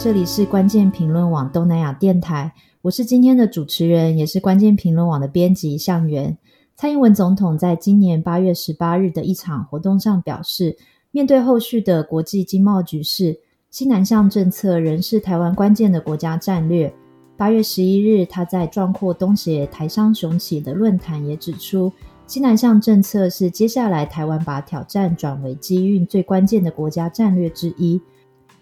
这里是关键评论网东南亚电台，我是今天的主持人，也是关键评论网的编辑向元。蔡英文总统在今年八月十八日的一场活动上表示，面对后续的国际经贸局势，西南向政策仍是台湾关键的国家战略。八月十一日，他在壮阔东协台商雄起的论坛也指出，西南向政策是接下来台湾把挑战转为机运最关键的国家战略之一。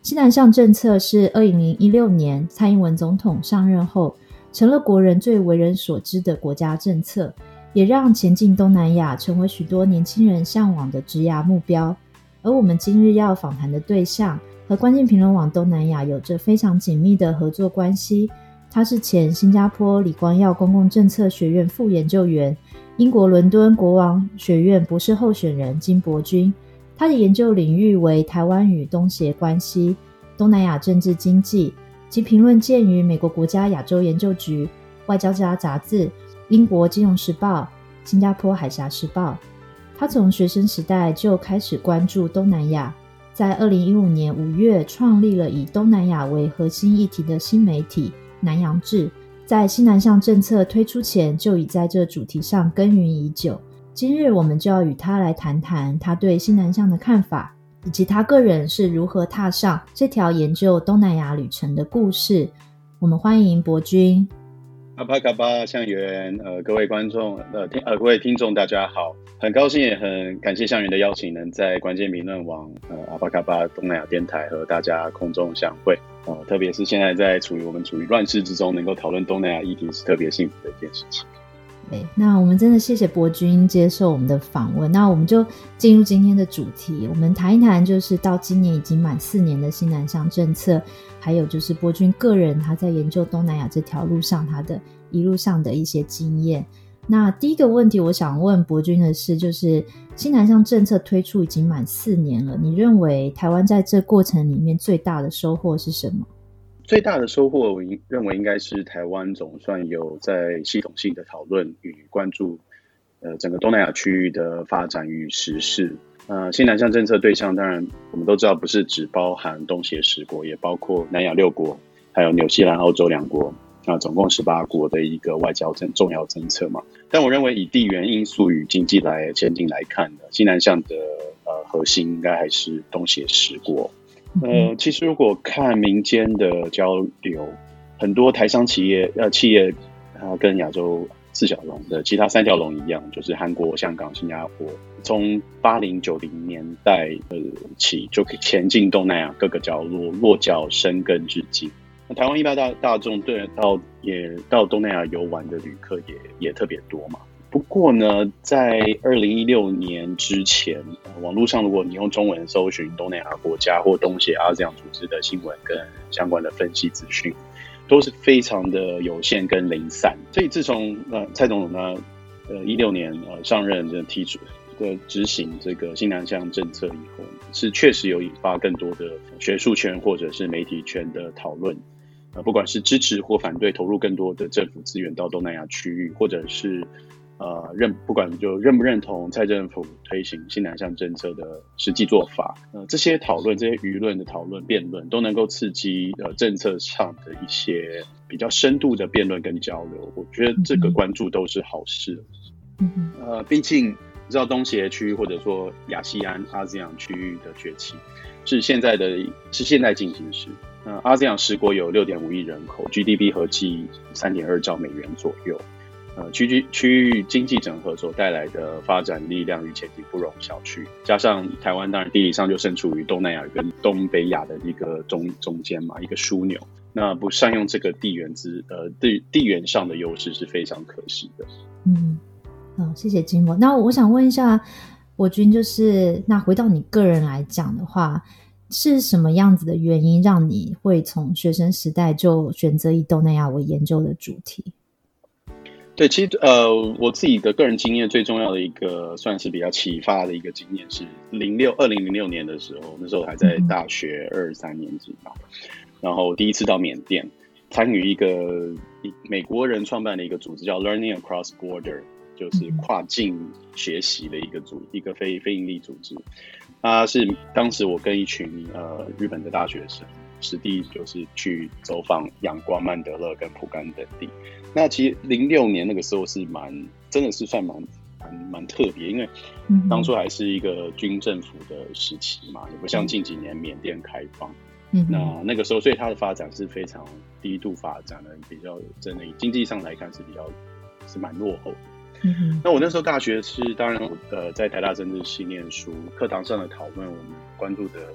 西南向政策是二零一六年蔡英文总统上任后，成了国人最为人所知的国家政策，也让前进东南亚成为许多年轻人向往的职涯目标。而我们今日要访谈的对象，和关键评论网东南亚有着非常紧密的合作关系。他是前新加坡李光耀公共政策学院副研究员，英国伦敦国王学院博士候选人金伯钧。他的研究领域为台湾与东协关系、东南亚政治经济，其评论见于美国国家亚洲研究局、外交家杂志、英国金融时报、新加坡海峡时报。他从学生时代就开始关注东南亚，在二零一五年五月创立了以东南亚为核心议题的新媒体《南洋志》，在西南向政策推出前就已在这主题上耕耘已久。今日我们就要与他来谈谈他对西南向的看法，以及他个人是如何踏上这条研究东南亚旅程的故事。我们欢迎博君。阿巴卡巴向元，呃，各位观众，呃，听，呃，各位听众，大家好，很高兴也很感谢向元的邀请，能在关键评论网，呃，阿巴卡巴东南亚电台和大家空中相会。呃，特别是现在在处于我们处于乱世之中，能够讨论东南亚议题，是特别幸福的一件事情。对，那我们真的谢谢伯君接受我们的访问。那我们就进入今天的主题，我们谈一谈，就是到今年已经满四年的新南向政策，还有就是伯君个人他在研究东南亚这条路上他的一路上的一些经验。那第一个问题，我想问伯君的是，就是新南向政策推出已经满四年了，你认为台湾在这过程里面最大的收获是什么？最大的收获，我认为应该是台湾总算有在系统性的讨论与关注，呃，整个东南亚区域的发展与时事。呃，西南向政策对象当然我们都知道，不是只包含东协十国，也包括南亚六国，还有纽西兰、澳洲两国，啊、总共十八国的一个外交政重要政策嘛。但我认为以地缘因素与经济来前景来看呢，西南向的呃核心应该还是东协十国。呃，其实如果看民间的交流，很多台商企业呃企业，它跟亚洲四小龙的其他三条龙一样，就是韩国、香港、新加坡，从八零九零年代呃起就可以前进东南亚各个角落落脚生根至今。那台湾一般大大众对到也到东南亚游玩的旅客也也特别多嘛。不过呢，在二零一六年之前，网络上如果你用中文搜寻东南亚国家或东协 ASEAN 组织的新闻跟相关的分析资讯，都是非常的有限跟零散。所以自从呃蔡总统呢，呃一六年呃上任就提出的执行这个新南向政策以后，是确实有引发更多的学术圈或者是媒体圈的讨论。呃，不管是支持或反对投入更多的政府资源到东南亚区域，或者是呃，认不管就认不认同蔡政府推行新南向政策的实际做法，呃，这些讨论、这些舆论的讨论、辩论，都能够刺激呃政策上的一些比较深度的辩论跟交流。我觉得这个关注都是好事。呃，毕竟你知道东协区或者说亚细安、ASEAN 区域的崛起，是现在的，是现在进行时。呃，ASEAN 十国有六点五亿人口，GDP 合计三点二兆美元左右。呃，区区区域经济整合所带来的发展力量与前景不容小觑。加上台湾当然地理上就身处于东南亚跟东北亚的一个中中间嘛，一个枢纽。那不善用这个地缘之呃地地缘上的优势是非常可惜的。嗯，好，谢谢金博。那我想问一下我军，就是那回到你个人来讲的话，是什么样子的原因让你会从学生时代就选择以东南亚为研究的主题？对，其实呃，我自己的个人经验最重要的一个，算是比较启发的一个经验是零六二零零六年的时候，那时候还在大学二三年级吧，然后第一次到缅甸参与一个美国人创办的一个组织，叫 Learning Across Border，就是跨境学习的一个组，一个非非营利组织。它是当时我跟一群呃日本的大学生，实地就是去走访仰光、曼德勒跟蒲甘等地。那其实零六年那个时候是蛮，真的是算蛮蛮蛮特别，因为当初还是一个军政府的时期嘛，也不像近几年缅甸开放。嗯，那那个时候，所以它的发展是非常低度发展的，比较真的以经济上来看是比较是蛮落后的。嗯哼，那我那时候大学是当然呃在台大政治系念书，课堂上的讨论，我们关注的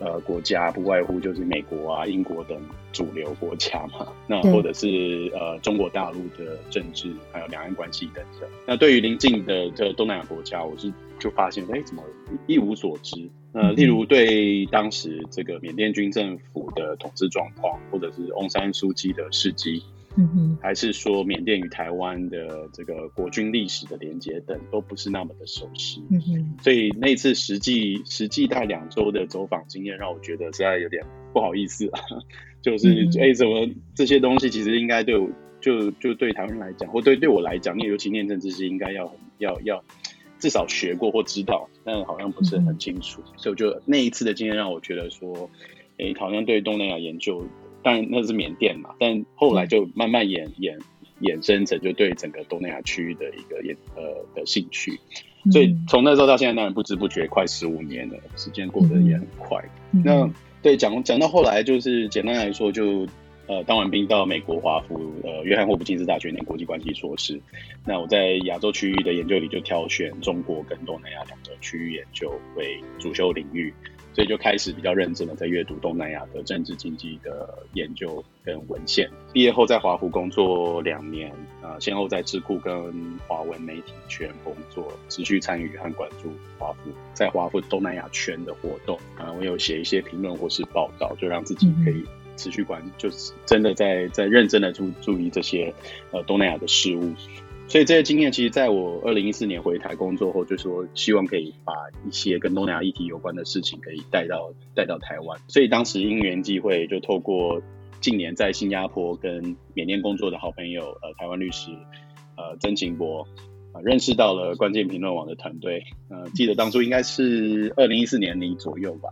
呃国家不外乎就是美国啊、英国等主流国家嘛，那或者是呃中国大陆的政治，还有两岸关系等等。那对于邻近的这东南亚国家，我是就发现哎怎么一无所知？呃，例如对当时这个缅甸军政府的统治状况，或者是翁山苏姬的事迹。嗯哼，还是说缅甸与台湾的这个国军历史的连接等，都不是那么的熟悉。嗯哼，所以那次实际实际大概两周的走访经验，让我觉得实在有点不好意思啊。就是哎、嗯欸，怎么这些东西其实应该对我，就就对台湾人来讲，或对对我来讲，念尤其念政治系，应该要要要至少学过或知道，但好像不是很清楚。嗯、所以我就那一次的经验让我觉得说，哎、欸，好像对东南亚研究。当然那是缅甸嘛，但后来就慢慢衍衍衍生成就对整个东南亚区域的一个研呃的兴趣，所以从那时候到现在，当然不知不觉快十五年了，时间过得也很快。嗯、那对讲讲到后来，就是简单来说就，就呃当完兵到美国华府呃约翰霍普金斯大学念国际关系硕士。那我在亚洲区域的研究里就挑选中国跟东南亚两个区域研究为主修领域。所以就开始比较认真的在阅读东南亚的政治经济的研究跟文献。毕业后在华府工作两年，啊、呃，先后在智库跟华文媒体圈工作，持续参与和关注华府在华府东南亚圈的活动。啊、呃，我有写一些评论或是报道，就让自己可以持续关，就是真的在在认真的注注意这些呃东南亚的事物。所以这些经验，其实在我二零一四年回台工作后，就说希望可以把一些跟东南亚议题有关的事情，可以带到带到台湾。所以当时因缘际会，就透过近年在新加坡跟缅甸工作的好朋友，呃，台湾律师，呃，曾晴博，啊、呃，认识到了关键评论网的团队。呃，记得当初应该是二零一四年底左右吧？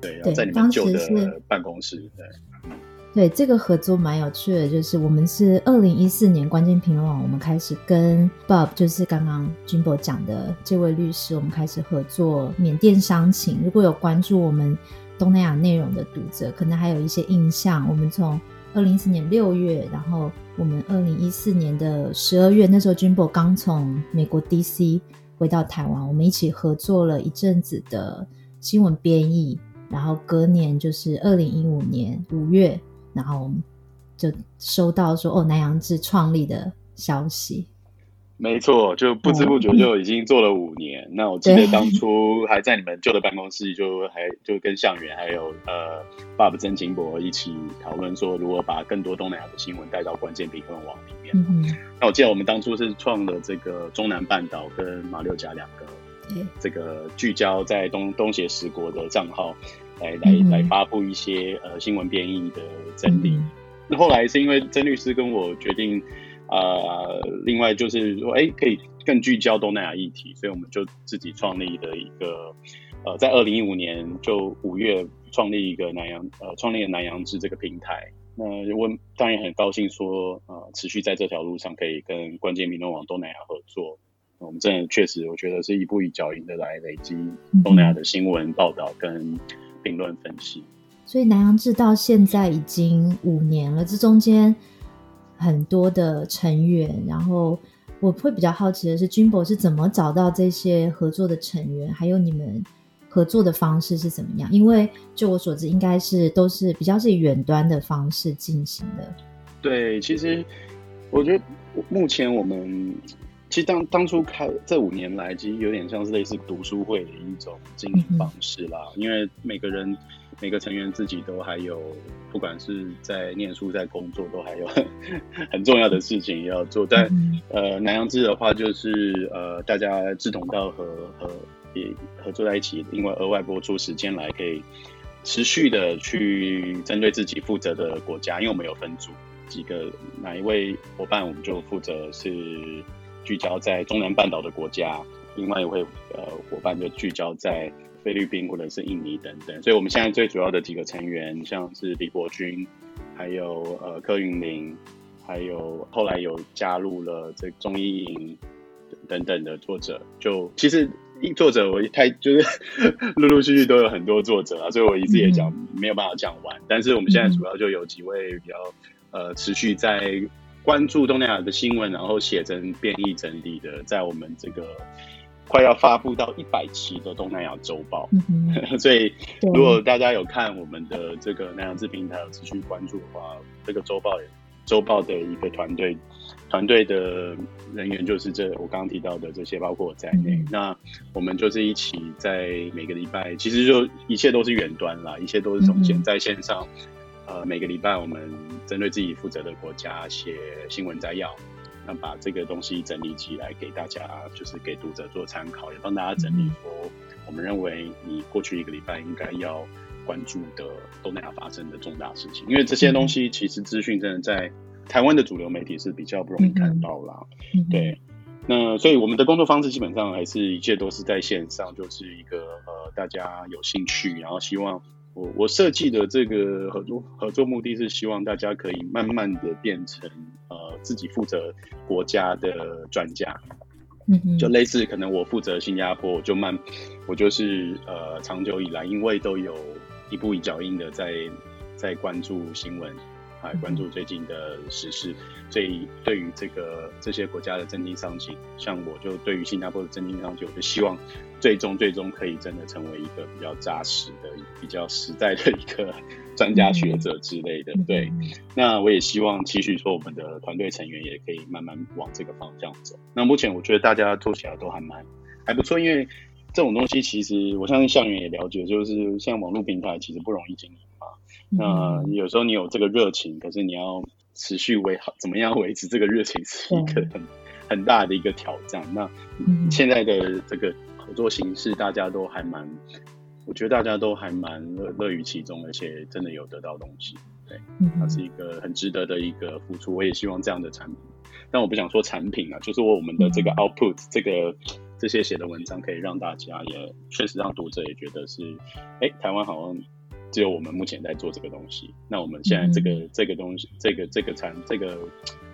对，然后在你们旧的办公室，对。对，这个合作蛮有趣的，就是我们是二零一四年关键评论网，我们开始跟 Bob，就是刚刚 Jimbo 讲的这位律师，我们开始合作缅甸伤情。如果有关注我们东南亚内容的读者，可能还有一些印象。我们从二零一四年六月，然后我们二零一四年的十二月，那时候 Jimbo 刚从美国 DC 回到台湾，我们一起合作了一阵子的新闻编译，然后隔年就是二零一五年五月。然后就收到说哦，南洋志创立的消息。没错，就不知不觉就已经做了五年。哦、那我记得当初还在你们旧的办公室，就还就跟向远还有呃爸爸曾晴博一起讨论说，如何把更多东南亚的新闻带到关键评论网里面。嗯、哼那我记得我们当初是创了这个中南半岛跟马六甲两个这个聚焦在东东协十国的账号。来来来发布一些呃新闻编译的整理。那、嗯、后来是因为曾律师跟我决定，呃，另外就是说，哎，可以更聚焦东南亚议题，所以我们就自己创立了一个，呃，在二零一五年就五月创立一个南洋，呃，创立了南洋志这个平台。那我当然也很高兴说，呃，持续在这条路上可以跟关键评论网东南亚合作。我们真的确实，我觉得是一步一脚印的来累积东南亚的新闻报道跟。评论分析，所以南阳志到现在已经五年了，这中间很多的成员，然后我会比较好奇的是，Jimbo 是怎么找到这些合作的成员，还有你们合作的方式是怎么样？因为就我所知，应该是都是比较是以远端的方式进行的。对，其实我觉得目前我们。其实当当初开这五年来，其实有点像是类似读书会的一种经营方式啦。因为每个人每个成员自己都还有，不管是在念书在工作，都还有 很重要的事情要做。但呃，南洋志的话，就是呃，大家志同道合和也合作在一起，另外额外播出时间来，可以持续的去针对自己负责的国家。因为我们有分组几个哪一位伙伴，我们就负责是。聚焦在中南半岛的国家，另外一位呃伙伴就聚焦在菲律宾或者是印尼等等。所以我们现在最主要的几个成员，像是李国军，还有呃柯云林，还有后来有加入了这中医营等等的作者，就其实。作者我一太 就是陆陆续续都有很多作者啊，所以我一直也讲没有办法讲完。但是我们现在主要就有几位比较呃持续在关注东南亚的新闻，然后写成编译整理的，在我们这个快要发布到一百期的东南亚周报。嗯、所以如果大家有看我们的这个南洋志平台有持续关注的话，这个周报也周报的一个团队。团队的人员就是这我刚刚提到的这些，包括我在内。嗯、那我们就是一起在每个礼拜，其实就一切都是远端啦，一切都是从线在线上。嗯、呃，每个礼拜我们针对自己负责的国家写新闻摘要，那把这个东西整理起来给大家，就是给读者做参考，也帮大家整理说我们认为你过去一个礼拜应该要关注的东南亚发生的重大事情，因为这些东西其实资讯真的在。台湾的主流媒体是比较不容易看到啦，对，那所以我们的工作方式基本上还是一切都是在线上，就是一个呃大家有兴趣，然后希望我我设计的这个合作合作目的是希望大家可以慢慢的变成呃自己负责国家的专家，嗯嗯，就类似可能我负责新加坡，我就慢我就是呃长久以来因为都有一步一脚印的在在关注新闻。来关注最近的时事，所以对于这个这些国家的政经商情，像我就对于新加坡的政经商情，我就希望最终最终可以真的成为一个比较扎实的、比较实在的一个专家学者之类的。对，那我也希望期许说我们的团队成员也可以慢慢往这个方向走。那目前我觉得大家做起来都还蛮还不错，因为这种东西其实我相信向远也了解，就是像网络平台其实不容易经营嘛。那有时候你有这个热情，可是你要持续维好，怎么样维持这个热情是一个很很大的一个挑战。那现在的这个合作形式，大家都还蛮，我觉得大家都还蛮乐乐于其中，而且真的有得到东西。对，它是一个很值得的一个付出。我也希望这样的产品，但我不想说产品啊，就是我们的这个 output，这个这些写的文章可以让大家也确实让读者也觉得是，哎，台湾好像。只有我们目前在做这个东西。那我们现在这个、嗯、这个东西，这个这个产这个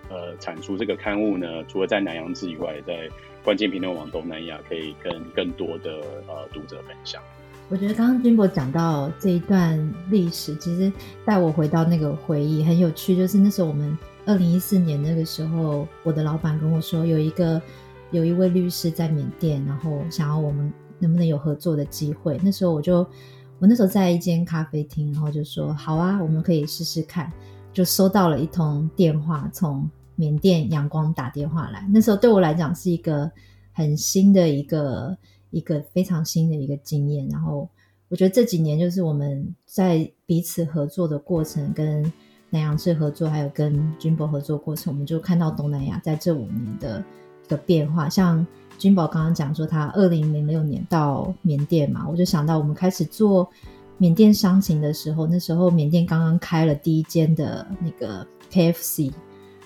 呃产出这个刊物呢，除了在南洋志以外，在关键评论网东南亚可以跟更多的呃读者分享。我觉得刚刚 Jimbo 讲到这一段历史，其实带我回到那个回忆很有趣。就是那时候我们二零一四年那个时候，我的老板跟我说，有一个有一位律师在缅甸，然后想要我们能不能有合作的机会。那时候我就。我那时候在一间咖啡厅，然后就说好啊，我们可以试试看。就收到了一通电话，从缅甸阳光打电话来。那时候对我来讲是一个很新的一个一个非常新的一个经验。然后我觉得这几年就是我们在彼此合作的过程，跟南洋志合作，还有跟君博合作过程，我们就看到东南亚在这五年的一个变化，像。君宝刚刚讲说他二零零六年到缅甸嘛，我就想到我们开始做缅甸商情的时候，那时候缅甸刚刚开了第一间的那个 KFC，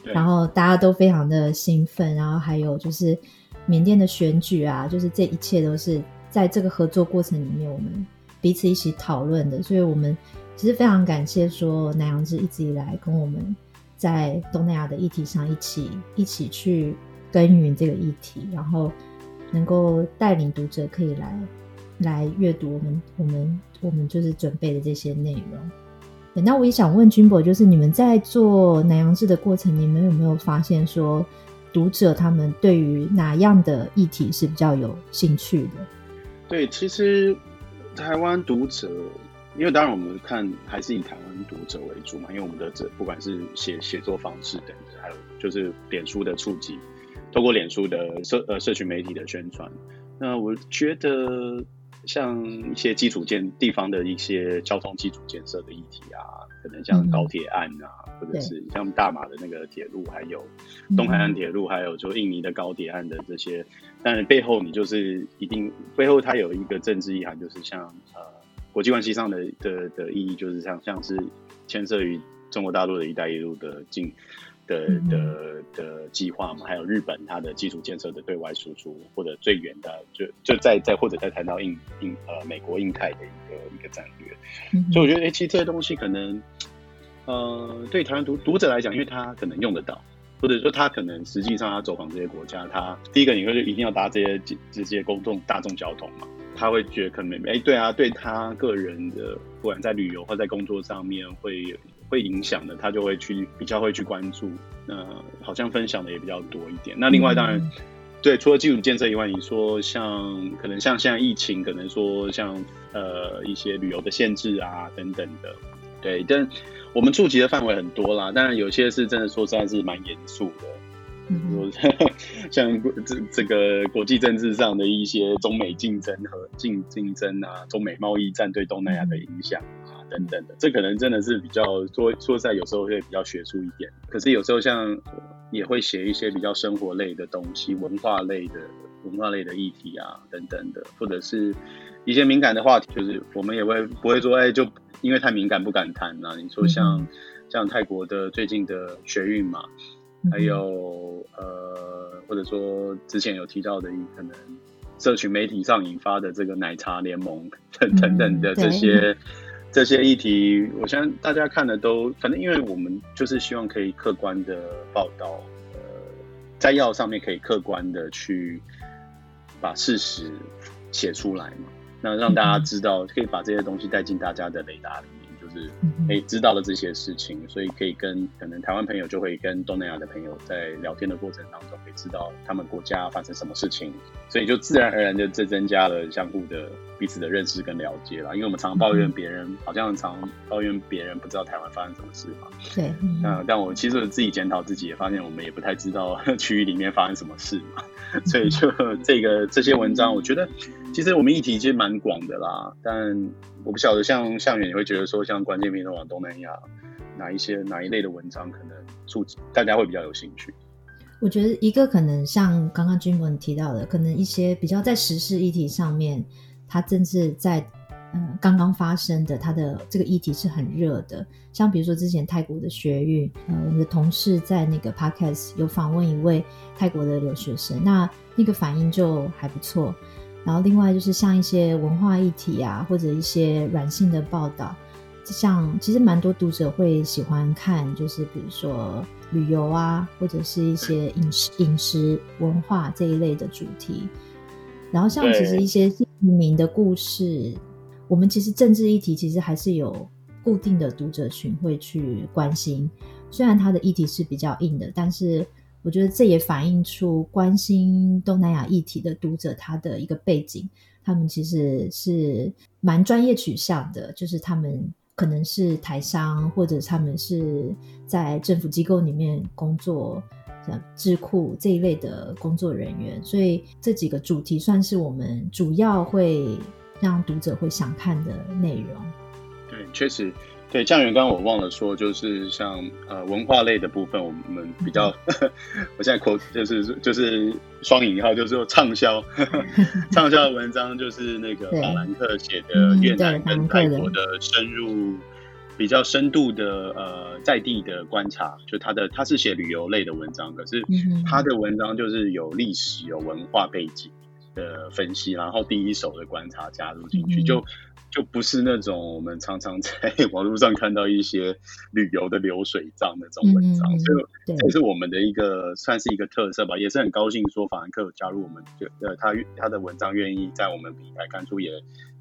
然后大家都非常的兴奋，然后还有就是缅甸的选举啊，就是这一切都是在这个合作过程里面我们彼此一起讨论的，所以我们其实非常感谢说南洋志一直以来跟我们在东南亚的议题上一起一起去。耕耘这个议题，然后能够带领读者可以来来阅读我们我们我们就是准备的这些内容。那我也想问君博就是你们在做南洋志的过程，你们有没有发现说读者他们对于哪样的议题是比较有兴趣的？对，其实台湾读者，因为当然我们看还是以台湾读者为主嘛，因为我们的这不管是写写作方式等等，还有就是脸书的触及。透过脸书的社呃社群媒体的宣传，那我觉得像一些基础建地方的一些交通基础建设的议题啊，可能像高铁案啊，嗯、或者是像大马的那个铁路，还有东海岸铁路，还有就印尼的高铁案的这些，但背后你就是一定背后它有一个政治意涵，就是像呃国际关系上的的的意义，就是像像是牵涉于。中国大陆的一带一路的进的的的计划嘛，还有日本它的基础建设的对外输出，或者最远的就就再再或者再谈到印印呃美国印太的一个一个战略，嗯、所以我觉得哎，其实这些东西可能呃对台湾读读者来讲，因为他可能用得到，或者说他可能实际上他走访这些国家，他第一个你会一定要搭这些这些公众大众交通嘛，他会觉得可能哎对啊，对他个人的不管在旅游或在工作上面会有。会影响的，他就会去比较会去关注，那好像分享的也比较多一点。那另外当然，嗯、对，除了基础建设以外，你说像可能像现在疫情，可能说像呃一些旅游的限制啊等等的，对。但我们触及的范围很多啦，当然有些是真的说实在是蛮严肃的，嗯，像这这个国际政治上的一些中美竞争和竞竞争啊，中美贸易战对东南亚的影响。等等的，这可能真的是比较说说在，有时候会比较学术一点。可是有时候像也会写一些比较生活类的东西、文化类的文化类的议题啊等等的，或者是一些敏感的话题，就是我们也会不会说哎，就因为太敏感不敢谈啊。你说像、嗯、像泰国的最近的学运嘛，还有呃，或者说之前有提到的可能社群媒体上引发的这个奶茶联盟等等等的这些。这些议题，我相信大家看的都，反正因为我们就是希望可以客观的报道，呃，在药上面可以客观的去把事实写出来嘛，那让大家知道，可以把这些东西带进大家的雷达里面。是，哎，知道了这些事情，所以可以跟可能台湾朋友就会跟东南亚的朋友在聊天的过程当中，可以知道他们国家发生什么事情，所以就自然而然就这增加了相互的彼此的认识跟了解了。因为我们常抱怨别人，好像常抱怨别人不知道台湾发生什么事嘛。对，嗯，但我其实自己检讨自己，也发现我们也不太知道 区域里面发生什么事嘛。所以就这个这些文章，我觉得其实我们议题其实蛮广的啦，但。我不晓得像向远，你会觉得说像关键评论网东南亚哪一些哪一类的文章可能触及大家会比较有兴趣？我觉得一个可能像刚刚君文提到的，可能一些比较在时事议题上面，它正是在嗯刚刚发生的，它的这个议题是很热的。像比如说之前泰国的学运，呃，我们的同事在那个 podcast 有访问一位泰国的留学生，那那个反应就还不错。然后，另外就是像一些文化议题啊，或者一些软性的报道，像其实蛮多读者会喜欢看，就是比如说旅游啊，或者是一些饮食、饮食文化这一类的主题。然后，像其实一些新移民的故事，我们其实政治议题其实还是有固定的读者群会去关心，虽然它的议题是比较硬的，但是。我觉得这也反映出关心东南亚议题的读者他的一个背景，他们其实是蛮专业取向的，就是他们可能是台商，或者他们是在政府机构里面工作，像智库这一类的工作人员，所以这几个主题算是我们主要会让读者会想看的内容。对，确实。对，酱园刚刚我忘了说，就是像呃文化类的部分，我们比较，嗯、我现在口就是就是双引号，就是说畅销 畅销的文章，就是那个法兰克写的越南跟泰国的深入比较深度的呃在地的观察，就他的他是写旅游类的文章，可是他的文章就是有历史有文化背景的分析，然后第一手的观察加入进去，就。就不是那种我们常常在 网络上看到一些旅游的流水账那种文章，嗯、所以这是我们的一个算是一个特色吧，也是很高兴说法兰克有加入我们，就呃他他的文章愿意在我们平台刊出，也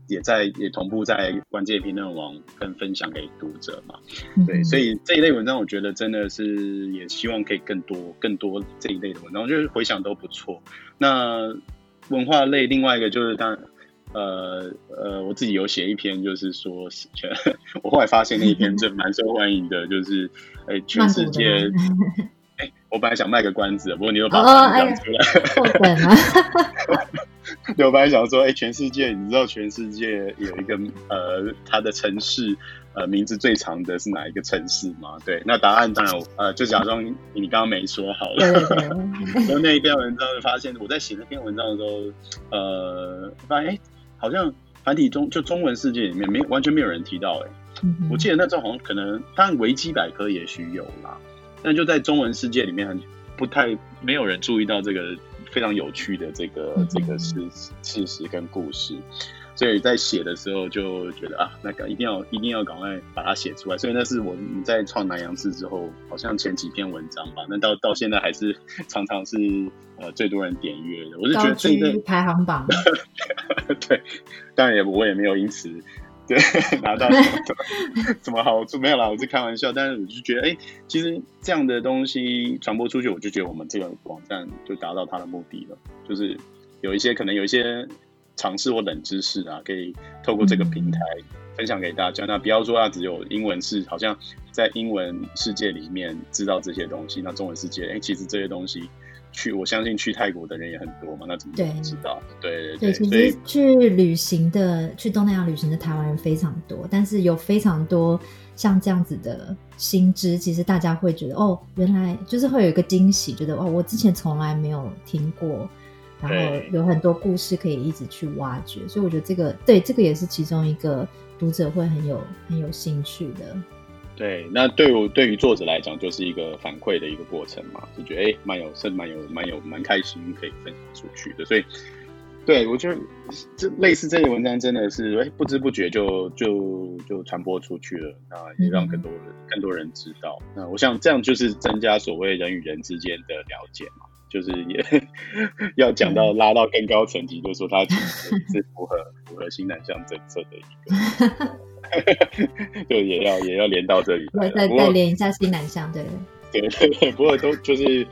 也在也同步在关键评论网跟分享给读者嘛，对，嗯、所以这一类文章我觉得真的是也希望可以更多更多这一类的文章，就是回想都不错。那文化类另外一个就是当然。呃呃，我自己有写一篇，就是说全，我后来发现那一篇真蛮受欢迎的，就是哎，全世界，哎，我本来想卖个关子，不过你又把它讲出来，对，我本来想说，哎，全世界，你知道全世界有一个呃，它的城市呃名字最长的是哪一个城市吗？对，那答案当然呃，就假装你刚刚没说好了。然后 那一篇文章就发现，我在写那篇文章的时候，呃，发现哎。好像繁体中就中文世界里面没完全没有人提到哎，嗯、我记得那时候好像可能，当然维基百科也许有啦，但就在中文世界里面，不太没有人注意到这个非常有趣的这个、嗯、这个事事实跟故事。所以在写的时候就觉得啊，那个一定要一定要赶快把它写出来。所以那是我们在创南洋志之后，好像前几篇文章吧。那到到现在还是常常是呃最多人点阅的。我是觉得这个排行榜，对，当然也我也没有因此对 拿到什么 什么好处，没有啦，我是开玩笑。但是我就觉得，哎、欸，其实这样的东西传播出去，我就觉得我们这个网站就达到它的目的了，就是有一些可能有一些。尝试或冷知识啊，可以透过这个平台分享给大家。嗯、那不要说它只有英文是，好像在英文世界里面知道这些东西，那中文世界，哎、欸，其实这些东西去，我相信去泰国的人也很多嘛。那怎么不知道？对对对，对，对，其实去旅行的，去东南亚旅行的台湾人非常多，但是有非常多像这样子的新知，其实大家会觉得哦，原来就是会有一个惊喜，觉得哦，我之前从来没有听过。然后有很多故事可以一直去挖掘，所以我觉得这个对这个也是其中一个读者会很有很有兴趣的。对，那对我对于作者来讲，就是一个反馈的一个过程嘛，就觉得哎，蛮有是蛮有蛮有蛮开心可以分享出去的。所以，对我觉得这类似这些文章真的是哎，不知不觉就就就传播出去了，那，也让更多人、嗯、更多人知道。那我想这样就是增加所谓人与人之间的了解嘛。就是也 要讲到拉到更高层级，就是说它其实是符合 符合新南向政策的一个，就也要也要连到这里，再再连一下新南向，对对对，不过都就是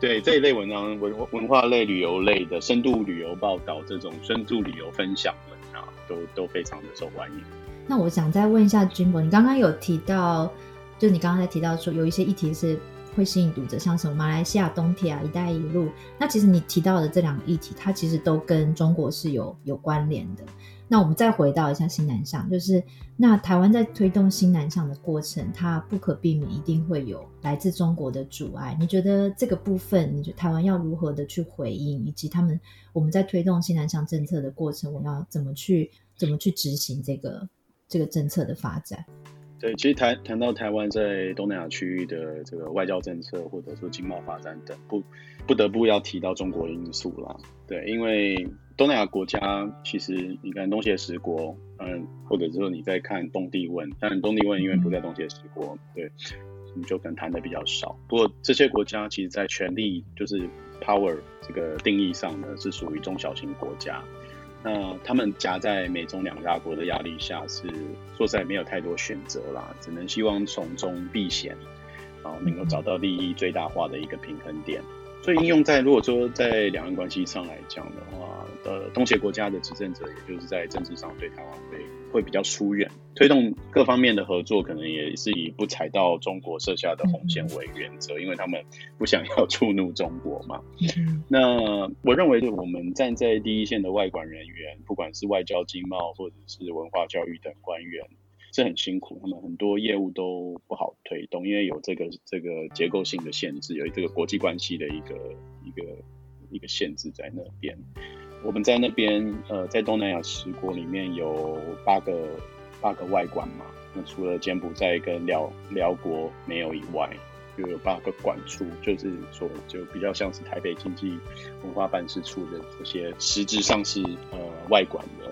对这一类文章文文化类、旅游类的深度旅游报道，这种深度旅游分享文啊，都都非常的受欢迎。那我想再问一下君博，你刚刚有提到，就你刚刚在提到说有一些议题是。会吸引读者，像什么马来西亚东铁啊、一带一路，那其实你提到的这两个议题，它其实都跟中国是有有关联的。那我们再回到一下新南向，就是那台湾在推动新南向的过程，它不可避免一定会有来自中国的阻碍。你觉得这个部分，你觉得台湾要如何的去回应，以及他们我们在推动新南向政策的过程，我们要怎么去怎么去执行这个这个政策的发展？对，其实谈谈到台湾在东南亚区域的这个外交政策，或者说经贸发展等，不不得不要提到中国因素啦。对，因为东南亚国家其实你看东协十国，嗯，或者说你在看东帝汶，但东帝汶因为不在东协十国，对，你就可能谈的比较少。不过这些国家其实在权力就是 power 这个定义上呢，是属于中小型国家。那他们夹在美中两大国的压力下，是说实在没有太多选择啦，只能希望从中避险，然后能够找到利益最大化的一个平衡点。所以应用在如果说在两岸关系上来讲的话，呃，东协国家的执政者，也就是在政治上对台湾会会比较疏远，推动各方面的合作，可能也是以不踩到中国设下的红线为原则，因为他们不想要触怒中国嘛。那我认为，我们站在第一线的外管人员，不管是外交、经贸或者是文化教育等官员，是很辛苦，他们很多业务都不好推动，因为有这个这个结构性的限制，有这个国际关系的一个一个一个限制在那边。我们在那边，呃，在东南亚十国里面有八个八个外馆嘛，那除了柬埔寨跟寮寮国没有以外，就有八个馆处，就是说就比较像是台北经济文化办事处的这些实质上是呃外馆的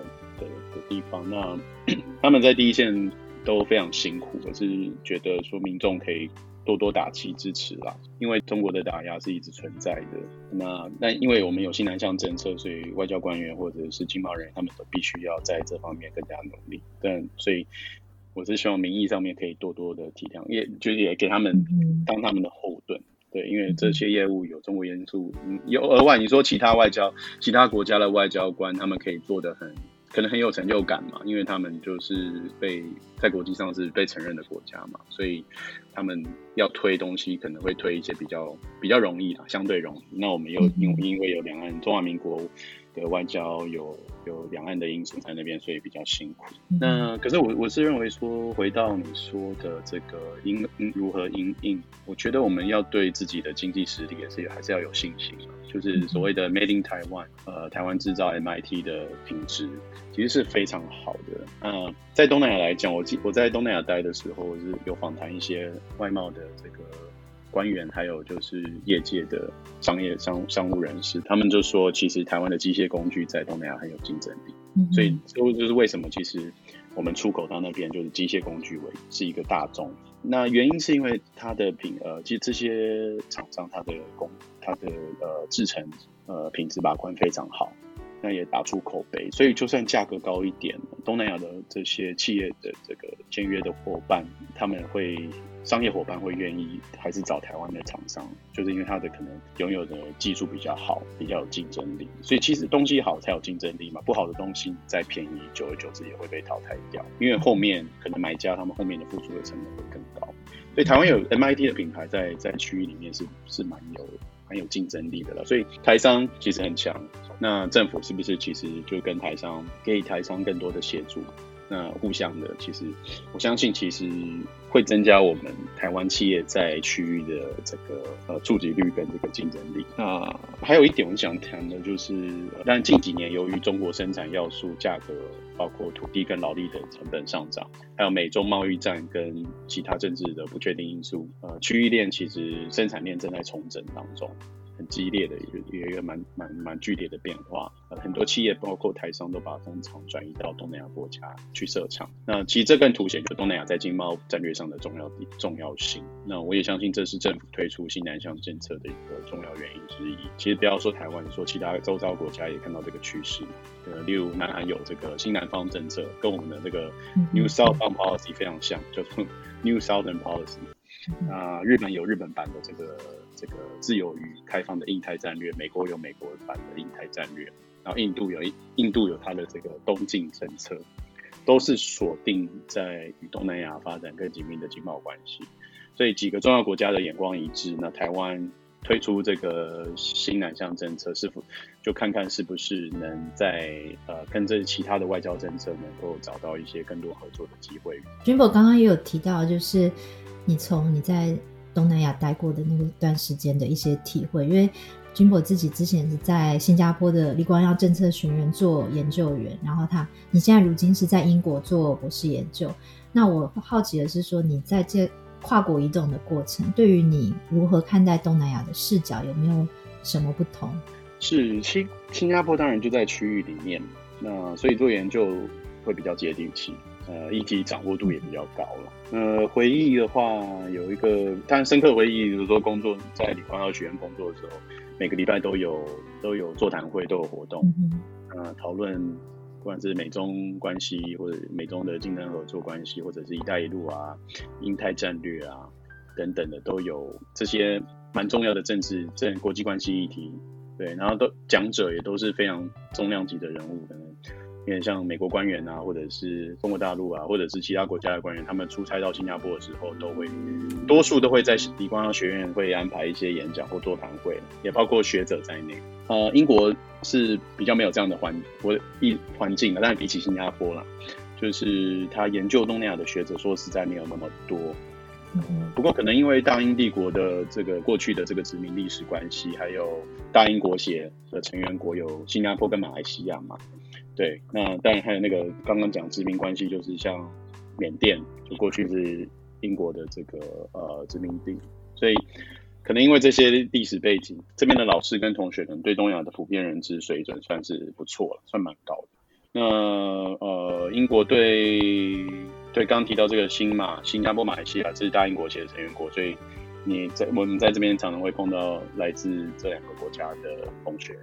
的的地方。那 他们在第一线都非常辛苦，我是觉得说民众可以。多多打气支持啦，因为中国的打压是一直存在的。那那因为我们有新南向政策，所以外交官员或者是经贸人员，他们都必须要在这方面更加努力。但所以我是希望民意上面可以多多的体谅，也就是也给他们当他们的后盾。对，因为这些业务有中国元素，有额外你说其他外交、其他国家的外交官，他们可以做的很。可能很有成就感嘛，因为他们就是被在国际上是被承认的国家嘛，所以他们要推东西可能会推一些比较比较容易的，相对容易。那我们又因因为有两岸中华民国的外交有有两岸的因素在那边，所以比较辛苦。那可是我我是认为说，回到你说的这个因因如何因应，我觉得我们要对自己的经济实力也是还是要有信心。就是所谓的 Made in Taiwan，呃，台湾制造 MIT 的品质其实是非常好的。呃，在东南亚来讲，我记我在东南亚待的时候，是有访谈一些外贸的这个官员，还有就是业界的商业商商务人士，他们就说，其实台湾的机械工具在东南亚很有竞争力。嗯，所以这就是为什么其实我们出口到那边就是机械工具为是一个大宗。那原因是因为它的品呃，其实这些厂商它的工它的呃制成呃品质把关非常好，那也打出口碑，所以就算价格高一点，东南亚的这些企业的这个签约的伙伴，他们会。商业伙伴会愿意还是找台湾的厂商，就是因为他的可能拥有的技术比较好，比较有竞争力。所以其实东西好才有竞争力嘛，不好的东西再便宜，久而久之也会被淘汰掉。因为后面可能买家他们后面的付出的成本会更高。所以台湾有 MIT 的品牌在在区域里面是是蛮有蛮有竞争力的了。所以台商其实很强，那政府是不是其实就跟台商给台商更多的协助？那互相的，其实我相信，其实会增加我们台湾企业在区域的这个呃触及率跟这个竞争力。那还有一点我想谈的就是，但近几年由于中国生产要素价格，包括土地跟劳力的成本上涨，还有美中贸易战跟其他政治的不确定因素，呃，区域链其实生产链正在重整当中。很激烈的一个一个一个蛮蛮蛮剧烈的变化，呃，很多企业包括台商都把工厂转移到东南亚国家去设厂。那其实这更凸显就东南亚在经贸战略上的重要重要性。那我也相信这是政府推出新南向政策的一个重要原因之一。其实不要说台湾，说其他周遭国家也看到这个趋势。呃，例如南韩有这个新南方政策，跟我们的这个 New Southbound Policy 非常像，叫做 New Southern Policy。那日本有日本版的这个。这个自由与开放的印太战略，美国有美国版的印太战略，然后印度有印度有它的这个东进政策，都是锁定在与东南亚发展更紧密的经贸关系。所以几个重要国家的眼光一致，那台湾推出这个新南向政策，是否就看看是不是能在呃跟这其他的外交政策能够找到一些更多合作的机会？Jimbo 刚刚也有提到，就是你从你在。东南亚待过的那个段时间的一些体会，因为君博自己之前是在新加坡的李光耀政策学院做研究员，然后他你现在如今是在英国做博士研究。那我好奇的是说，你在这跨国移动的过程，对于你如何看待东南亚的视角，有没有什么不同？是新新加坡当然就在区域里面，那所以做研究会比较接地气。呃，议题掌握度也比较高了。呃，回忆的话，有一个当然深刻回忆，比如说工作在李光耀学院工作的时候，每个礼拜都有都有座谈会，都有活动，呃，讨论不管是美中关系，或者美中的竞争合作关系，或者是一带一路啊、印太战略啊等等的，都有这些蛮重要的政治、政国际关系议题。对，然后都讲者也都是非常重量级的人物，可能。因为像美国官员啊，或者是中国大陆啊，或者是其他国家的官员，他们出差到新加坡的时候，都会多数都会在李光耀学院会安排一些演讲或座谈会，也包括学者在内。呃，英国是比较没有这样的环环一环境的，但是比起新加坡啦，就是他研究东南亚的学者，说实在没有那么多。嗯，不过可能因为大英帝国的这个过去的这个殖民历史关系，还有大英国协的成员国有新加坡跟马来西亚嘛。对，那当然还有那个刚刚讲殖民关系，就是像缅甸，就过去是英国的这个呃殖民地，所以可能因为这些历史背景，这边的老师跟同学可能对东亚的普遍认知水准算是不错了，算蛮高的。那呃，英国对对刚提到这个新马、新加坡、马来西亚，这是大英国协的成员国，所以你在我们在这边常常会碰到来自这两个国家的同学。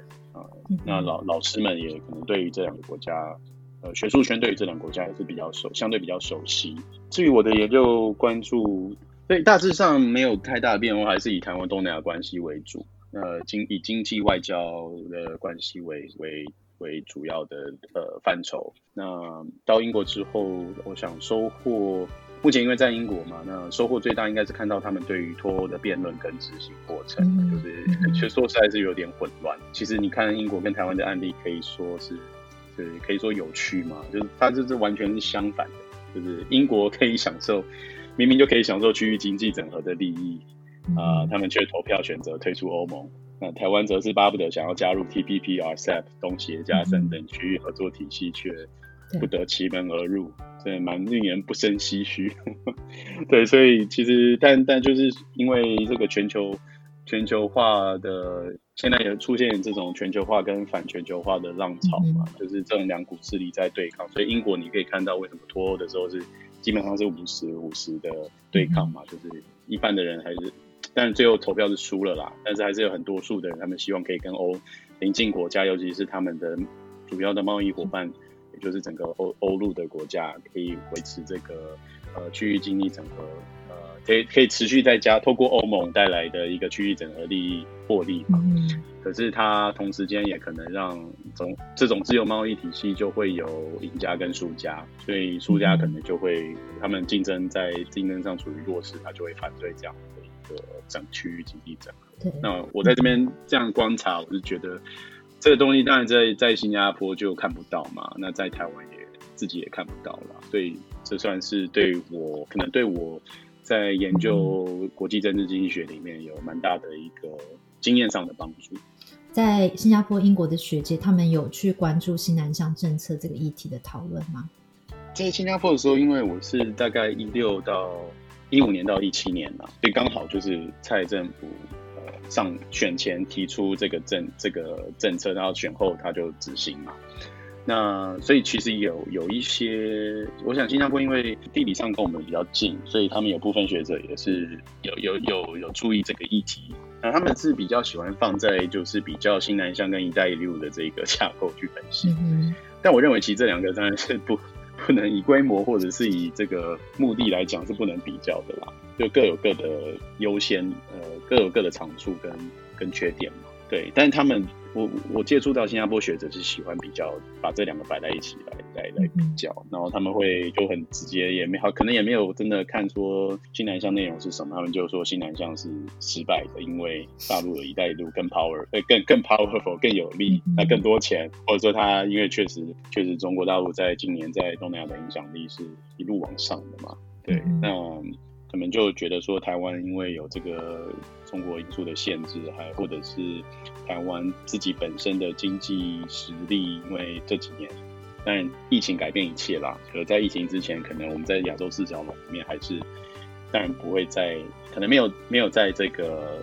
那老老师们也可能对于这两个国家，呃，学术圈对于这两个国家也是比较熟，相对比较熟悉。至于我的研究关注，所以大致上没有太大的变化，还是以台湾东南亚关系为主，呃，经以经济外交的关系为为为主要的呃范畴。那到英国之后，我想收获。目前因为在英国嘛，那收获最大应该是看到他们对于脱欧的辩论跟执行过程，嗯、就是其实说实在是有点混乱。其实你看英国跟台湾的案例，可以说是，对，可以说有趣嘛，就是它就是完全是相反的，就是英国可以享受，明明就可以享受区域经济整合的利益，啊、呃，他们却投票选择退出欧盟。那台湾则是巴不得想要加入 TPP、RCEP、东协、加深等区域合作体系，却不得其门而入，对，蛮令人不生唏嘘。对，所以其实，但但就是因为这个全球全球化的，现在也出现这种全球化跟反全球化的浪潮嘛，嗯、就是这种两股势力在对抗。所以英国你可以看到，为什么脱欧的时候是基本上是五十五十的对抗嘛，嗯、就是一半的人还是。但最后投票是输了啦，但是还是有很多数的人，他们希望可以跟欧邻近国家，尤其是他们的主要的贸易伙伴，也就是整个欧欧陆的国家，可以维持这个呃区域经济整合，呃，可以可以持续在加透过欧盟带来的一个区域整合利益获利嘛。嗯。可是它同时间也可能让总这种自由贸易体系就会有赢家跟输家，所以输家可能就会他们竞争在竞争上处于弱势，他就会反对这样的一。个整区域经济整合，那我在这边这样观察，我是觉得这个东西当然在在新加坡就看不到嘛，那在台湾也自己也看不到了，所以这算是对我可能对我在研究国际政治经济学里面有蛮大的一个经验上的帮助。在新加坡、英国的学界，他们有去关注新南向政策这个议题的讨论吗？在新加坡的时候，因为我是大概一六到。一五年到一七年嘛，所以刚好就是蔡政府呃上选前提出这个政这个政策，然后选后他就执行嘛。那所以其实有有一些，我想新加坡因为地理上跟我们比较近，所以他们有部分学者也是有有有有注意这个议题。那他们是比较喜欢放在就是比较新南向跟一带一路的这个 架构去分析。嗯、但我认为其实这两个当然是不。不能以规模或者是以这个目的来讲是不能比较的啦，就各有各的优先，呃，各有各的长处跟跟缺点嘛。对，但是他们，我我接触到新加坡学者是喜欢比较，把这两个摆在一起来来来比较，然后他们会就很直接，也没好，可能也没有真的看说新南向内容是什么，他们就说新南向是失败的，因为大陆的一带一路更 power，呃，更更 powerful，更有力，那更多钱，或者说他因为确实确实中国大陆在今年在东南亚的影响力是一路往上的嘛，对，那。可能就觉得说，台湾因为有这个中国因素的限制，还或者是台湾自己本身的经济实力，因为这几年，当然疫情改变一切啦。可在疫情之前，可能我们在亚洲四小龙里面还是，当然不会在，可能没有没有在这个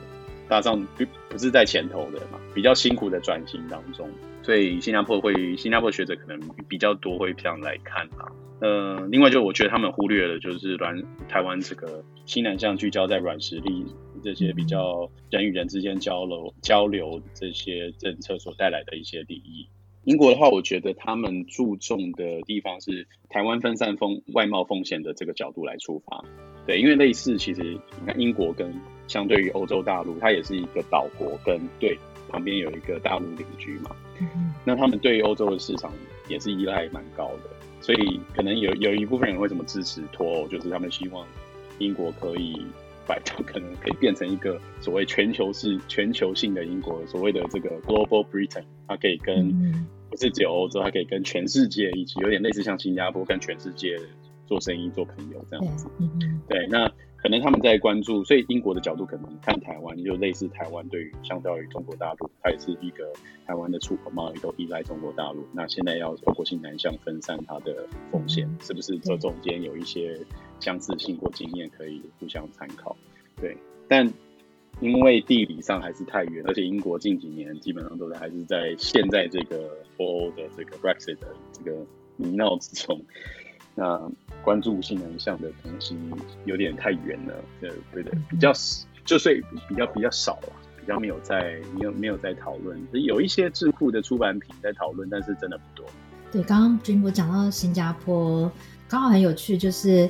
搭上不不是在前头的嘛，比较辛苦的转型当中，所以新加坡会新加坡学者可能比较多会这样来看啊。呃，另外就我觉得他们忽略了，就是软台湾这个新南向聚焦在软实力这些比较人与人之间交流交流这些政策所带来的一些利益。英国的话，我觉得他们注重的地方是台湾分散风外贸风险的这个角度来出发。对，因为类似其实你看英国跟相对于欧洲大陆，它也是一个岛国，跟对旁边有一个大陆邻居嘛。那他们对于欧洲的市场也是依赖蛮高的。所以可能有有一部分人会怎么支持脱欧，就是他们希望英国可以摆脱，可能可以变成一个所谓全球式、全球性的英国，所谓的这个 Global Britain，它可以跟不是只有欧洲，它可以跟全世界一起，有点类似像新加坡跟全世界做生意、做朋友这样子。对，那。可能他们在关注，所以英国的角度可能看台湾，就类似台湾对于相较于中国大陆，它也是一个台湾的出口贸易都依赖中国大陆。那现在要透过新南向分散它的风险，是不是这中间有一些相似性或经验可以互相参考？对，但因为地理上还是太远，而且英国近几年基本上都是还是在现在这个脱欧的这个 Brexit 的这个泥淖之中。那关注新南向的东西有点太远了，对对对，比较就所以比较比较少了，比较没有在没有没有在讨论，有一些智库的出版品在讨论，但是真的不多。对，刚刚君博讲到新加坡，刚好很有趣，就是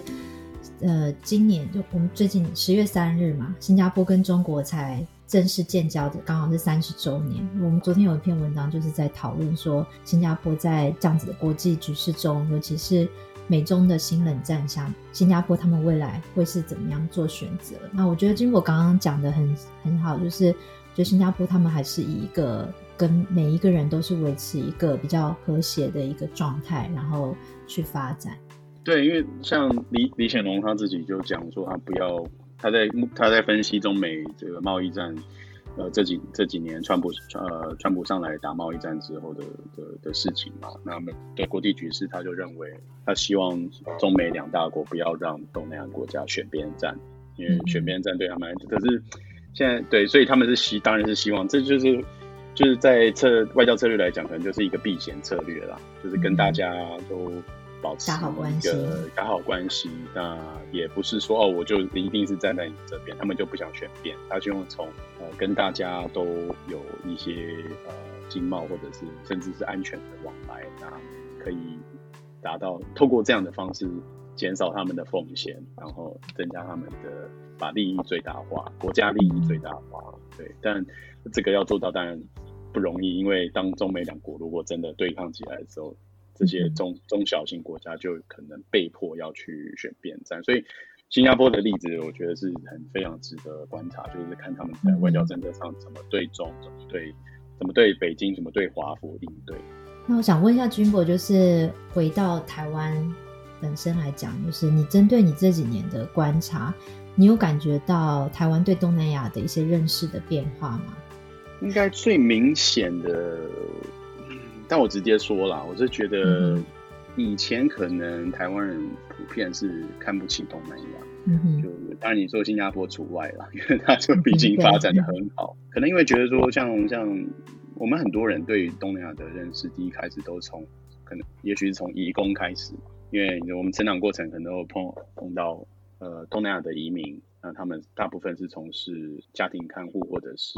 呃，今年就我们最近十月三日嘛，新加坡跟中国才正式建交的，刚好是三十周年。我们昨天有一篇文章，就是在讨论说，新加坡在这样子的国际局势中，尤其是美中的新冷战下，新加坡他们未来会是怎么样做选择？那我觉得经过刚刚讲的很很好，就是就新加坡他们还是以一个跟每一个人都是维持一个比较和谐的一个状态，然后去发展。对，因为像李李显龙他自己就讲说，他不要他在他在分析中美这个贸易战。呃，这几这几年川普呃川普上来打贸易战之后的的的事情嘛，那么对国际局势，他就认为他希望中美两大国不要让东南亚国家选边站，因为选边站对他们，可是现在对，所以他们是希当然是希望，这就是就是在策外交策略来讲，可能就是一个避险策略啦，就是跟大家都。保持一个打好关系，那也不是说哦，我就一定是站在你这边，他们就不想选边，他希望从呃跟大家都有一些呃经贸或者是甚至是安全的往来，那可以达到透过这样的方式减少他们的风险，然后增加他们的把利益最大化，国家利益最大化。对，但这个要做到当然不容易，因为当中美两国如果真的对抗起来的时候。这些中中小型国家就可能被迫要去选边站，所以新加坡的例子，我觉得是很非常值得观察，就是看他们在外交政策上怎么对中，怎么对怎么对北京，怎么对华府应对。那我想问一下君博，就是回到台湾本身来讲，就是你针对你这几年的观察，你有感觉到台湾对东南亚的一些认识的变化吗？应该最明显的。但我直接说啦，我是觉得以前可能台湾人普遍是看不起东南亚，嗯哼，就当然你说新加坡除外啦，因为它就毕竟发展的很好，可能因为觉得说像像我们很多人对于东南亚的认识，第一开始都从可能也许是从移工开始，因为我们成长过程可能都碰碰到呃东南亚的移民。那他们大部分是从事家庭看护或者是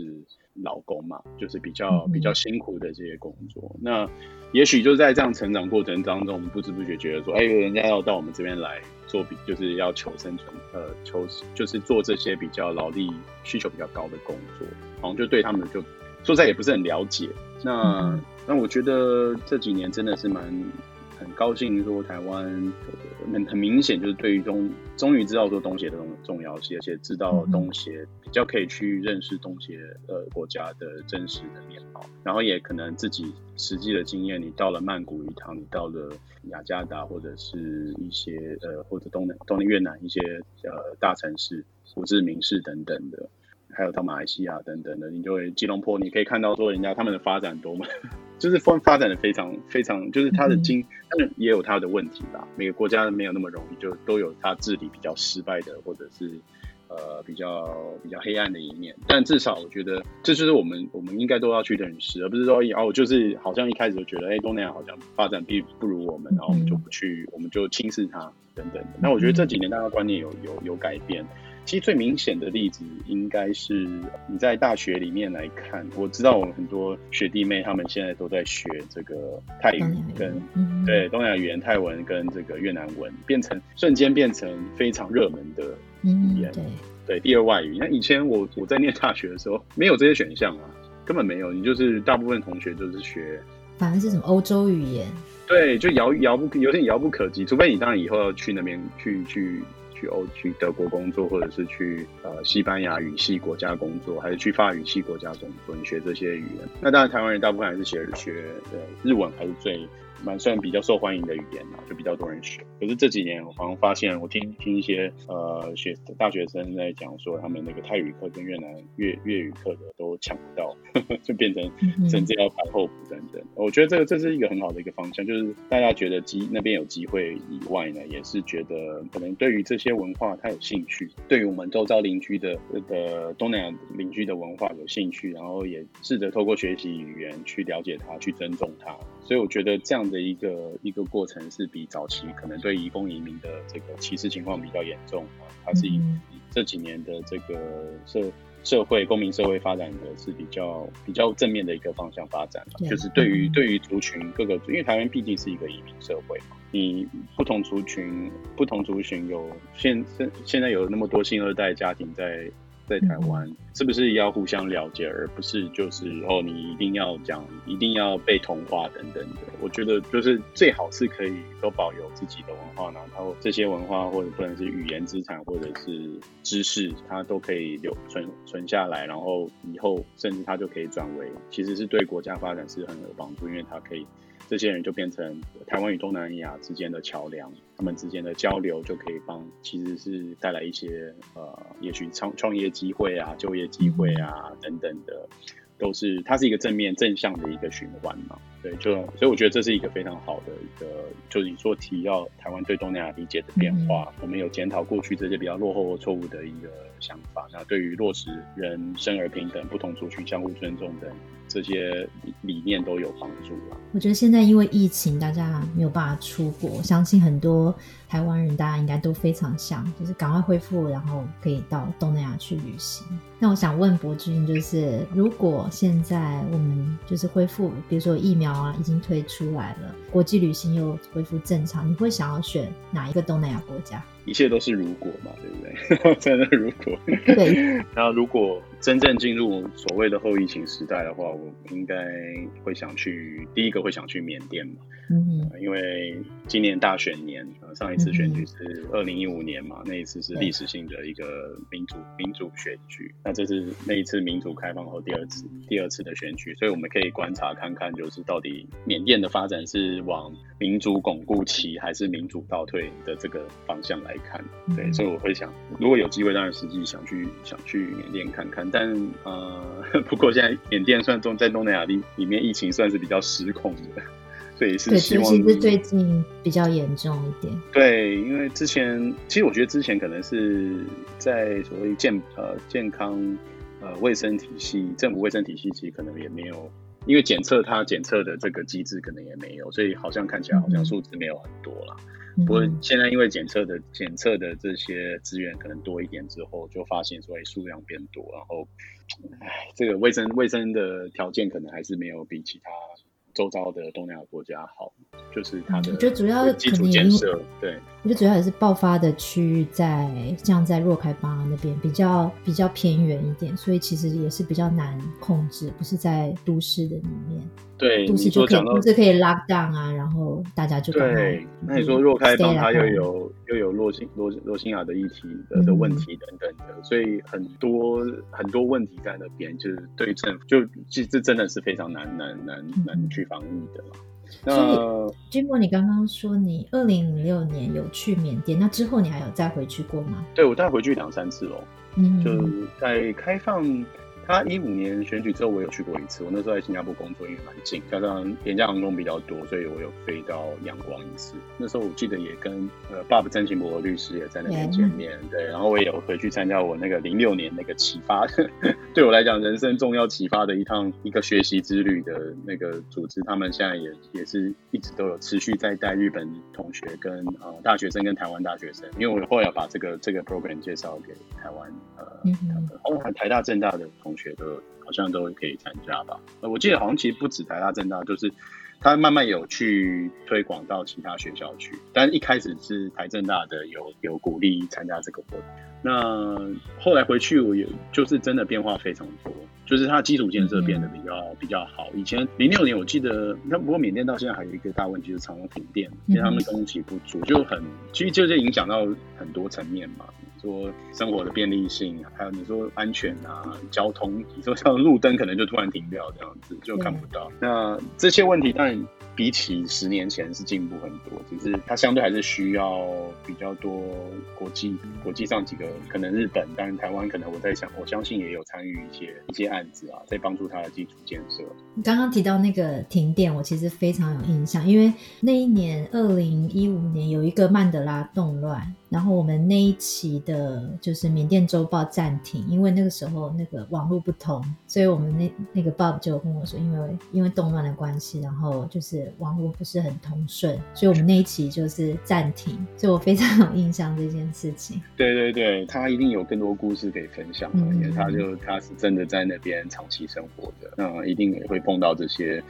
老公嘛，就是比较比较辛苦的这些工作。那也许就在这样成长过程当中，我们不知不觉觉得说，哎，人家要到我们这边来做，比就是要求生存，呃，求就是做这些比较劳力需求比较高的工作，好像就对他们就说实在也不是很了解。那那我觉得这几年真的是蛮。很高兴说台湾很很明显就是对于东终于知道说东协的重要性，而且知道东协比较可以去认识东协呃国家的真实的面貌，然后也可能自己实际的经验，你到了曼谷一趟，你到了雅加达或者是一些呃或者东南东南越南一些呃大城市，胡志明市等等的。还有到马来西亚等等的，你就会吉隆坡，你可以看到说人家他们的发展多么，就是发发展的非常非常，就是他的经，但是也有他的问题吧。每个国家没有那么容易，就都有他治理比较失败的，或者是呃比较比较黑暗的一面。但至少我觉得这就是我们我们应该都要去认识，而不是说哦，就是好像一开始就觉得哎，东南亚好像发展并不如我们，然后我们就不去，我们就轻视它等等的。那我觉得这几年大家观念有有有改变。其实最明显的例子应该是你在大学里面来看，我知道我们很多学弟妹他们现在都在学这个泰语跟对东南亚语言泰文跟这个越南文，变成瞬间变成非常热门的语言，对第二外语。那以前我我在念大学的时候没有这些选项啊，根本没有，你就是大部分同学就是学，反而是什么欧洲语言，对，就遥遥不有点遥不可及，除非你当然以后要去那边去去。去去欧去德国工作，或者是去呃西班牙语系国家工作，还是去法语系国家工作，你学这些语言。那当然，台湾人大部分还是学学日文，还是最。蛮算比较受欢迎的语言嘛，就比较多人学。可是这几年我好像发现，我听听一些呃学大学生在讲说，他们那个泰语课跟越南粤粤语课的都抢不到，呵 呵就变成甚至要排候补等等。我觉得这个这是一个很好的一个方向，就是大家觉得机那边有机会以外呢，也是觉得可能对于这些文化他有兴趣，对于我们周遭邻居的这个东南亚邻居的文化有兴趣，然后也试着透过学习语言去了解它，去尊重它。所以我觉得这样的一个一个过程是比早期可能对移工移民的这个歧视情况比较严重啊，它是以这几年的这个社社会公民社会发展的是比较比较正面的一个方向发展，就是对于对于族群各个，因为台湾毕竟是一个移民社会嘛，你不同族群不同族群有现现现在有那么多新二代家庭在在台湾、嗯、是不是要互相了解，而不是就是哦，你一定要讲，一定要被同化等等的。我觉得就是最好是可以都保有自己的文化，然后这些文化或者不能是语言资产或者是知识，它都可以留存存下来，然后以后甚至它就可以转为，其实是对国家发展是很有帮助，因为它可以。这些人就变成台湾与东南亚之间的桥梁，他们之间的交流就可以帮，其实是带来一些呃，也许创创业机会啊、就业机会啊等等的，都是它是一个正面正向的一个循环嘛。对，就所以我觉得这是一个非常好的一个，就是你说提到台湾对东南亚理解的变化，我们有检讨过去这些比较落后或错误的一个想法，那对于落实人生而平等、不同族群相互尊重等。这些理念都有帮助了。我觉得现在因为疫情，大家没有办法出国，相信很多台湾人，大家应该都非常想，就是赶快恢复，然后可以到东南亚去旅行。那我想问柏君，就是如果现在我们就是恢复，比如说疫苗啊已经推出来了，国际旅行又恢复正常，你会想要选哪一个东南亚国家？一切都是如果嘛，对不对？真的如果。对。那如果真正进入所谓的后疫情时代的话，我应该会想去第一个会想去缅甸嘛。嗯、呃。因为今年大选年，呃、上一次选举是二零一五年嘛，那一次是历史性的一个民主民主选举。那这是那一次民主开放后第二次第二次的选举，所以我们可以观察看看，就是到底缅甸的发展是往民主巩固期，还是民主倒退的这个方向来看，对，所以我会想，如果有机会，当然实际想去想去缅甸看看。但呃，不过现在缅甸算中在东南亚里里面疫情算是比较失控的，所以是希望对，其实最近比较严重一点。对，因为之前其实我觉得之前可能是在所谓健呃健康呃卫生体系，政府卫生体系其实可能也没有。因为检测它检测的这个机制可能也没有，所以好像看起来好像数字没有很多了。不过现在因为检测的检测的这些资源可能多一点之后，就发现说数量变多，然后，唉，这个卫生卫生的条件可能还是没有比其他。周遭的东南亚国家好，就是它的，我觉得主要基础建设，对，我觉得主要也是爆发的区域在像在若开邦那边比较比较偏远一点，所以其实也是比较难控制，不是在都市的里面。对，都市就可以都市可以 lock down 啊，然后大家就对。那你说若开邦它又有又有洛辛洛洛辛亚的议题的的问题等等的，嗯、所以很多很多问题在那边，就是对政府就其实这真的是非常难难难难去防疫的嘛。那君博，你刚刚说你二零零六年有去缅甸，那之后你还有再回去过吗？对，我再回去两三次哦。嗯，就在开放。他一五年选举之后，我有去过一次。我那时候在新加坡工作，因为蛮近，加上廉价航空比较多，所以我有飞到阳光一次。那时候我记得也跟呃爸爸詹金博律师也在那边见面，对。然后我也有回去参加我那个零六年那个启发，对我来讲人生重要启发的一趟一个学习之旅的那个组织。他们现在也也是一直都有持续在带日本同学跟呃大学生跟台湾大学生，因为我后来把这个这个 program 介绍给台湾呃，包括台大政大的同。学的好像都可以参加吧？我记得好像其实不止台大、政大，就是他慢慢有去推广到其他学校去。但一开始是台政大的有有鼓励参加这个活动。那后来回去，我也就是真的变化非常多。就是它基础建设变得比较比较好。以前零六年我记得，那不过缅甸到现在还有一个大问题，就是常常停电，因为他们供给不足，就很其实就是影响到很多层面嘛。说生活的便利性，还有你说安全啊，交通，你说像路灯可能就突然停掉这样子，就看不到。那这些问题，当然比起十年前是进步很多，只是它相对还是需要比较多国际国际上几个，可能日本，当然台湾可能我在想，我相信也有参与一些一些案子啊，在帮助它的基础建设。你刚刚提到那个停电，我其实非常有印象，因为那一年二零一五年有一个曼德拉动乱。然后我们那一期的就是缅甸周报暂停，因为那个时候那个网络不通，所以我们那那个 Bob 就跟我说，因为因为动乱的关系，然后就是网络不是很通顺，所以我们那一期就是暂停。所以我非常有印象这件事情。对对对，他一定有更多故事可以分享，嗯、因为他就他是真的在那边长期生活的，那一定也会碰到这些。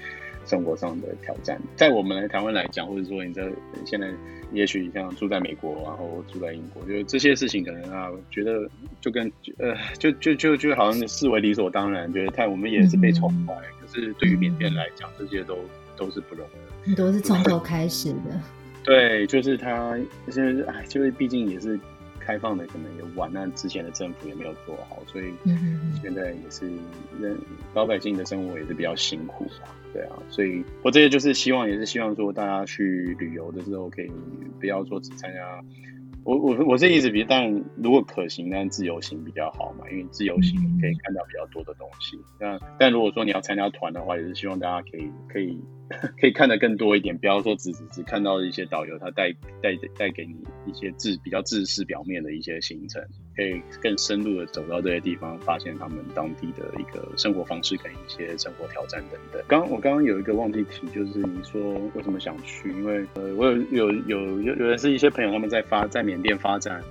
生活上的挑战。在我们来台湾来讲，或者说你在现在，也许像住在美国，然后住在英国，就这些事情可能啊，觉得就跟呃，就就就就好像视为理所当然，觉得太我们也是被宠坏。嗯、可是对于缅甸来讲，这些都都是不容易的，都是从头开始的。对，就是他现在哎，就是毕竟也是。开放的可能也晚，那之前的政府也没有做好，所以现在也是人老百姓的生活也是比较辛苦吧，对啊，所以我这些就是希望，也是希望说大家去旅游的时候可以不要说只参加。我我我这意思，比如当然如果可行，但自由行比较好嘛，因为自由行可以看到比较多的东西。那但如果说你要参加团的话，也是希望大家可以可以可以看得更多一点，不要说只只只看到一些导游他带带带给你一些自比较制式表面的一些行程，可以更深入的走到这些地方，发现他们当地的一个生活方式跟一些生活挑战等等。刚我刚刚有一个忘记提，就是你说为什么想去？因为呃，我有有有有有的是一些朋友他们在发在缅甸发展，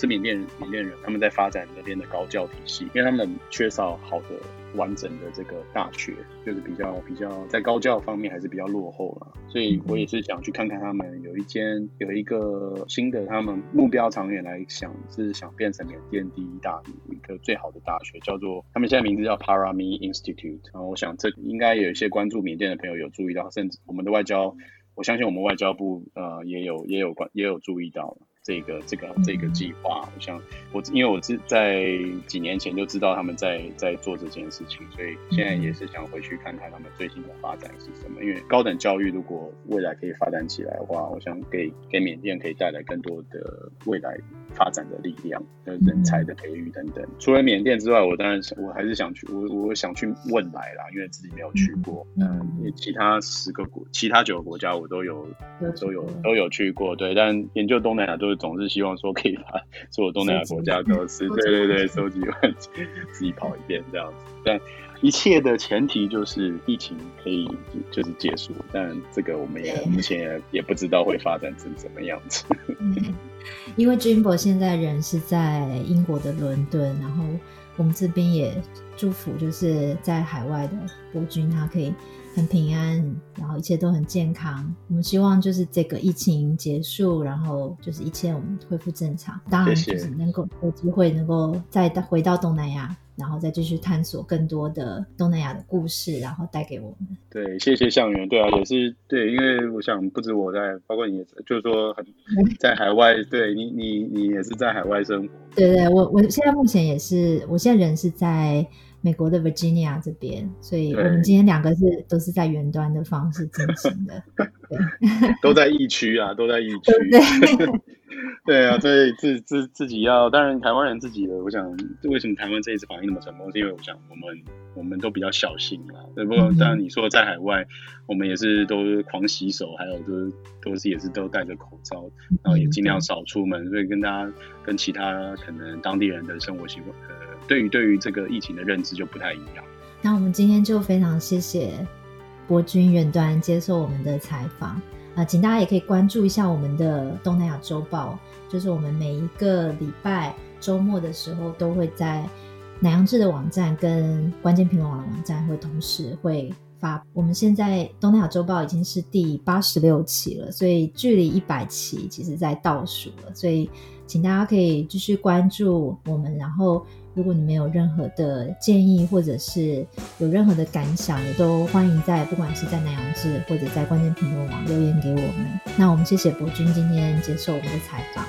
是缅甸缅甸人他们在发展那边的高教体系，因为他们缺少好的完整的这个大学，就是比较比较在高教方面还是比较落后了，所以我也是想去看看他们有一间有一个新的，他们目标长远来想是想变成缅甸第一大一个最好的大学，叫做他们现在名字叫 Parami Institute，然后我想这应该有一些关注缅甸的朋友有注意到，甚至我们的外交，我相信我们外交部呃也有也有关也有注意到了。这个这个这个计划，我想我因为我是在几年前就知道他们在在做这件事情，所以现在也是想回去看看他们最新的发展是什么。因为高等教育如果未来可以发展起来的话，我想给给缅甸可以带来更多的未来发展的力量、呃人才的培育等等。除了缅甸之外，我当然想我还是想去，我我想去汶莱啦，因为自己没有去过。嗯，其他十个国，其他九个国家我都有都有都有去过。对，但研究东南亚都是。总是希望说可以把所有东南亚国家都是对对对收集完，自己跑一遍这样子。但一切的前提就是疫情可以就是结束，但这个我们也目前也不知道会发展成什么样子。因为 Jimbo 现在人是在英国的伦敦，然后我们这边也祝福就是在海外的伯君他可以。很平安，然后一切都很健康。我们希望就是这个疫情结束，然后就是一切我们恢复正常。当然，就是能够有机会能够再回到东南亚，然后再继续探索更多的东南亚的故事，然后带给我们。对，谢谢向元。对啊，也是对，因为我想不止我在，包括你，就是说很 在海外，对你，你，你也是在海外生活。对对，我我现在目前也是，我现在人是在。美国的 Virginia 这边，所以我们今天两个是都是在远端的方式进行的，对，都在疫区啊，都在疫区，对，对。啊，所以自自自己要，当然台湾人自己的，我想为什么台湾这一次防疫那么成功，是因为我想我们我们都比较小心啦，对不？当然你说在海外，我们也是都狂洗手，还有都是都是也是都戴着口罩，然后也尽量少出门，所以跟大家跟其他可能当地人的生活习惯。对于对于这个疫情的认知就不太一样。那我们今天就非常谢谢博君远端接受我们的采访啊、请大家也可以关注一下我们的东南亚周报，就是我们每一个礼拜周末的时候都会在南阳志的网站跟关键评论网的网站会同时会发。我们现在东南亚周报已经是第八十六期了，所以距离一百期其实在倒数了，所以请大家可以继续关注我们，然后。如果你们有任何的建议，或者是有任何的感想，也都欢迎在不管是在南阳志或者在关键评论网留言给我们。那我们谢谢博君今天接受我们的采访，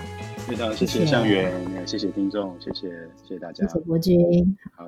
非常谢谢向远，谢谢听众，谢谢谢谢大家，谢谢博君，好。